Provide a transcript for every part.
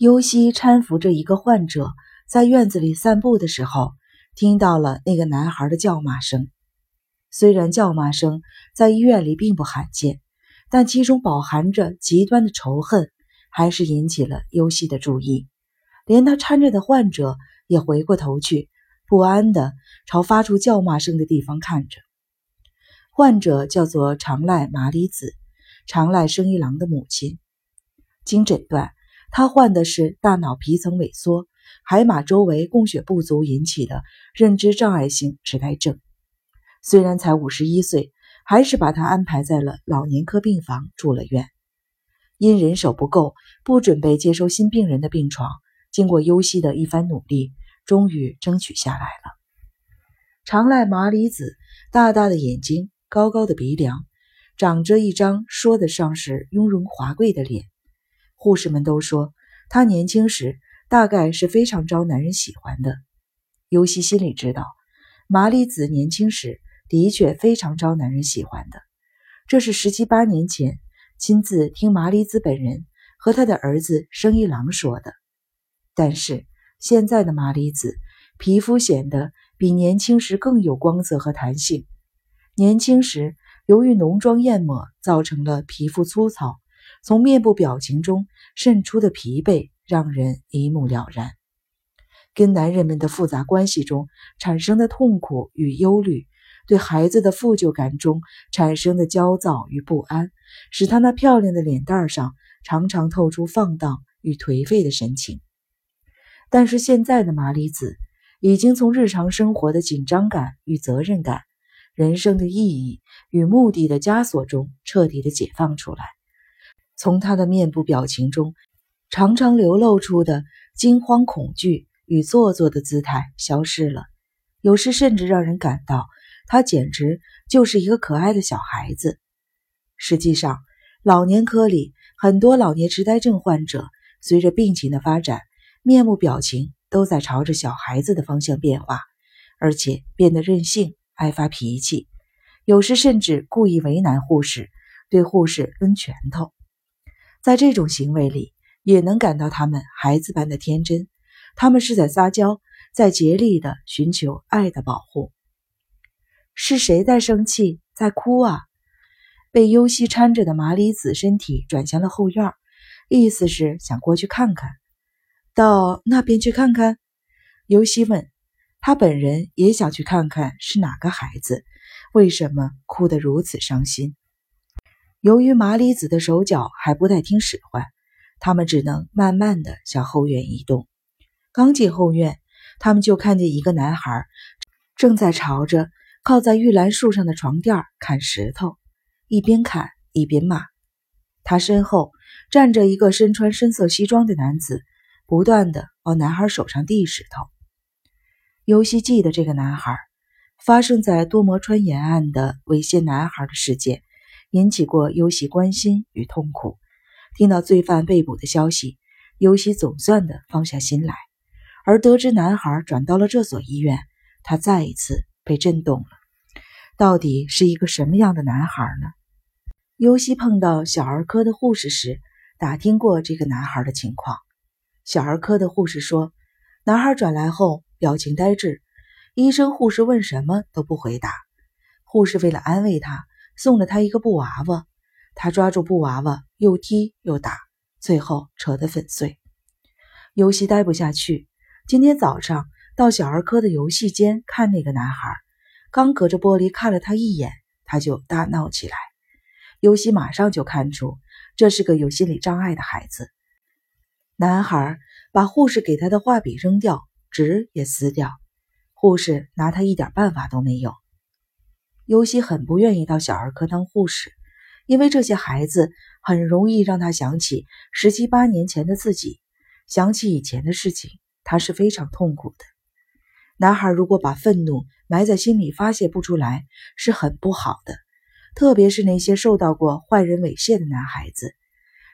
尤西搀扶着一个患者在院子里散步的时候，听到了那个男孩的叫骂声。虽然叫骂声在医院里并不罕见，但其中饱含着极端的仇恨，还是引起了尤西的注意。连他搀着的患者也回过头去，不安地朝发出叫骂声的地方看着。患者叫做长濑麻里子，长濑生一郎的母亲。经诊断。他患的是大脑皮层萎缩、海马周围供血不足引起的认知障碍性痴呆症。虽然才五十一岁，还是把他安排在了老年科病房住了院。因人手不够，不准备接收新病人的病床，经过优西的一番努力，终于争取下来了。长濑麻里子大大的眼睛，高高的鼻梁，长着一张说得上是雍容华贵的脸。护士们都说，她年轻时大概是非常招男人喜欢的。尤西心里知道，麻里子年轻时的确非常招男人喜欢的。这是十七八年前亲自听麻里子本人和他的儿子生一郎说的。但是现在的麻里子皮肤显得比年轻时更有光泽和弹性。年轻时由于浓妆艳抹，造成了皮肤粗糙。从面部表情中渗出的疲惫让人一目了然，跟男人们的复杂关系中产生的痛苦与忧虑，对孩子的负疚感中产生的焦躁与不安，使他那漂亮的脸蛋上常常透出放荡与颓废的神情。但是现在的麻里子已经从日常生活的紧张感与责任感、人生的意义与目的的枷锁中彻底的解放出来。从他的面部表情中，常常流露出的惊慌、恐惧与做作的姿态消失了，有时甚至让人感到他简直就是一个可爱的小孩子。实际上，老年科里很多老年痴呆症患者，随着病情的发展，面目表情都在朝着小孩子的方向变化，而且变得任性、爱发脾气，有时甚至故意为难护士，对护士抡拳头。在这种行为里，也能感到他们孩子般的天真。他们是在撒娇，在竭力的寻求爱的保护。是谁在生气，在哭啊？被优西搀着的麻里子身体转向了后院，意思是想过去看看。到那边去看看？尤西问。他本人也想去看看是哪个孩子，为什么哭得如此伤心。由于麻里子的手脚还不太听使唤，他们只能慢慢的向后院移动。刚进后院，他们就看见一个男孩正在朝着靠在玉兰树上的床垫砍石头，一边砍一边骂。他身后站着一个身穿深色西装的男子，不断的往男孩手上递石头。尤西记得这个男孩发生在多摩川沿岸的猥亵男孩的事件。引起过尤西关心与痛苦。听到罪犯被捕的消息，尤西总算的放下心来。而得知男孩转到了这所医院，他再一次被震动了。到底是一个什么样的男孩呢？尤西碰到小儿科的护士时，打听过这个男孩的情况。小儿科的护士说，男孩转来后表情呆滞，医生、护士问什么都不回答。护士为了安慰他。送了他一个布娃娃，他抓住布娃娃，又踢又打，最后扯得粉碎。游戏待不下去，今天早上到小儿科的游戏间看那个男孩，刚隔着玻璃看了他一眼，他就大闹起来。游戏马上就看出这是个有心理障碍的孩子。男孩把护士给他的画笔扔掉，纸也撕掉，护士拿他一点办法都没有。尤西很不愿意到小儿科当护士，因为这些孩子很容易让他想起十七八年前的自己，想起以前的事情，他是非常痛苦的。男孩如果把愤怒埋在心里发泄不出来，是很不好的，特别是那些受到过坏人猥亵的男孩子，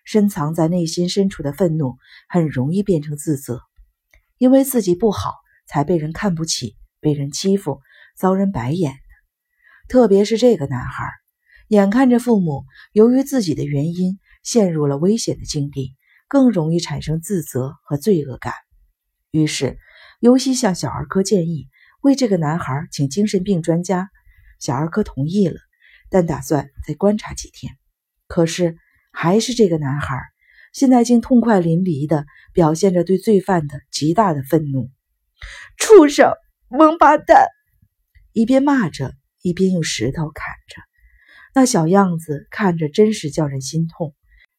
深藏在内心深处的愤怒很容易变成自责，因为自己不好才被人看不起，被人欺负，遭人白眼。特别是这个男孩，眼看着父母由于自己的原因陷入了危险的境地，更容易产生自责和罪恶感。于是，尤西向小儿科建议为这个男孩请精神病专家。小儿科同意了，但打算再观察几天。可是，还是这个男孩现在竟痛快淋漓地表现着对罪犯的极大的愤怒。畜生，王八蛋！一边骂着，一边用石头砍着。那小样子看着真是叫人心痛。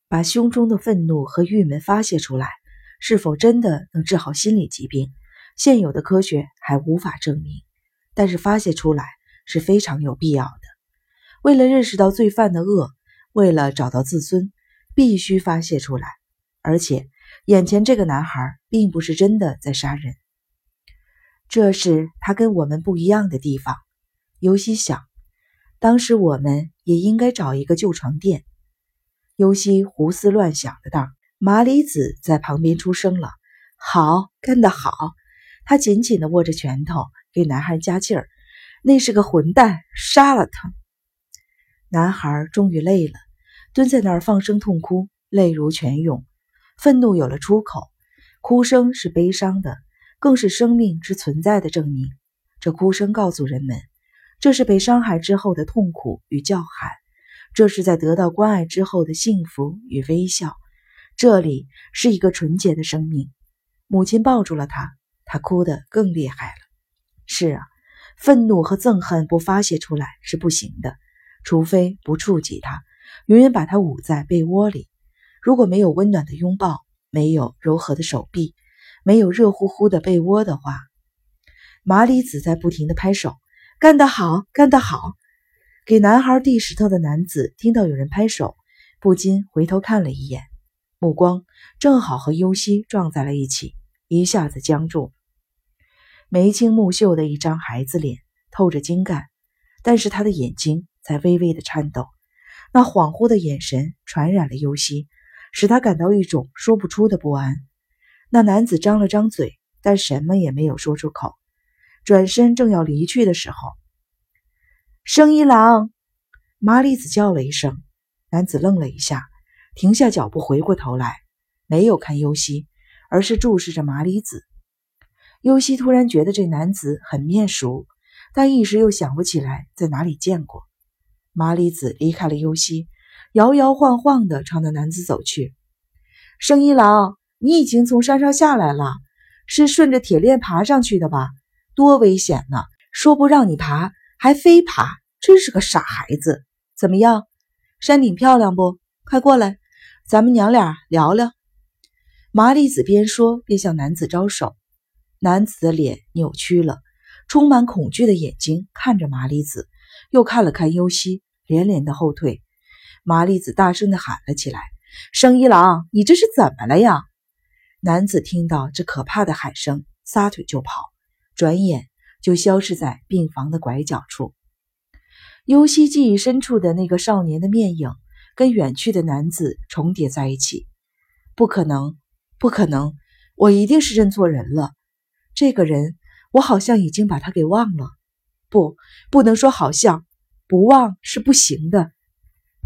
把胸中的愤怒和郁闷发泄出来，是否真的能治好心理疾病？现有的科学还无法证明。但是发泄出来是非常有必要的。为了认识到罪犯的恶，为了找到自尊，必须发泄出来。而且，眼前这个男孩并不是真的在杀人。这是他跟我们不一样的地方。尤西想，当时我们也应该找一个旧床垫。尤西胡思乱想的道：“麻里子在旁边出声了，好，干得好！”他紧紧地握着拳头，给男孩加劲儿。那是个混蛋，杀了他！男孩终于累了，蹲在那儿放声痛哭，泪如泉涌，愤怒有了出口。哭声是悲伤的，更是生命之存在的证明。这哭声告诉人们，这是被伤害之后的痛苦与叫喊。这是在得到关爱之后的幸福与微笑。这里是一个纯洁的生命。母亲抱住了他，他哭得更厉害了。是啊，愤怒和憎恨不发泄出来是不行的，除非不触及他，永远把他捂在被窝里。如果没有温暖的拥抱，没有柔和的手臂，没有热乎乎的被窝的话，麻里子在不停地拍手，干得好，干得好。给男孩递石头的男子听到有人拍手，不禁回头看了一眼，目光正好和尤西撞在了一起，一下子僵住。眉清目秀的一张孩子脸，透着精干，但是他的眼睛在微微的颤抖。那恍惚的眼神传染了尤西，使他感到一种说不出的不安。那男子张了张嘴，但什么也没有说出口，转身正要离去的时候。生一郎，麻里子叫了一声，男子愣了一下，停下脚步，回过头来，没有看尤西，而是注视着麻里子。尤西突然觉得这男子很面熟，但一时又想不起来在哪里见过。麻里子离开了尤西，摇摇晃晃地朝那男子走去。生一郎，你已经从山上下来了，是顺着铁链爬上去的吧？多危险呢！说不让你爬。还非爬，真是个傻孩子！怎么样，山顶漂亮不？快过来，咱们娘俩聊聊。麻里子边说边向男子招手，男子的脸扭曲了，充满恐惧的眼睛看着麻里子，又看了看优希，连连的后退。麻里子大声的喊了起来：“生一郎，你这是怎么了呀？”男子听到这可怕的喊声，撒腿就跑，转眼。就消失在病房的拐角处。尤西记忆深处的那个少年的面影，跟远去的男子重叠在一起。不可能，不可能！我一定是认错人了。这个人，我好像已经把他给忘了。不，不能说好像，不忘是不行的。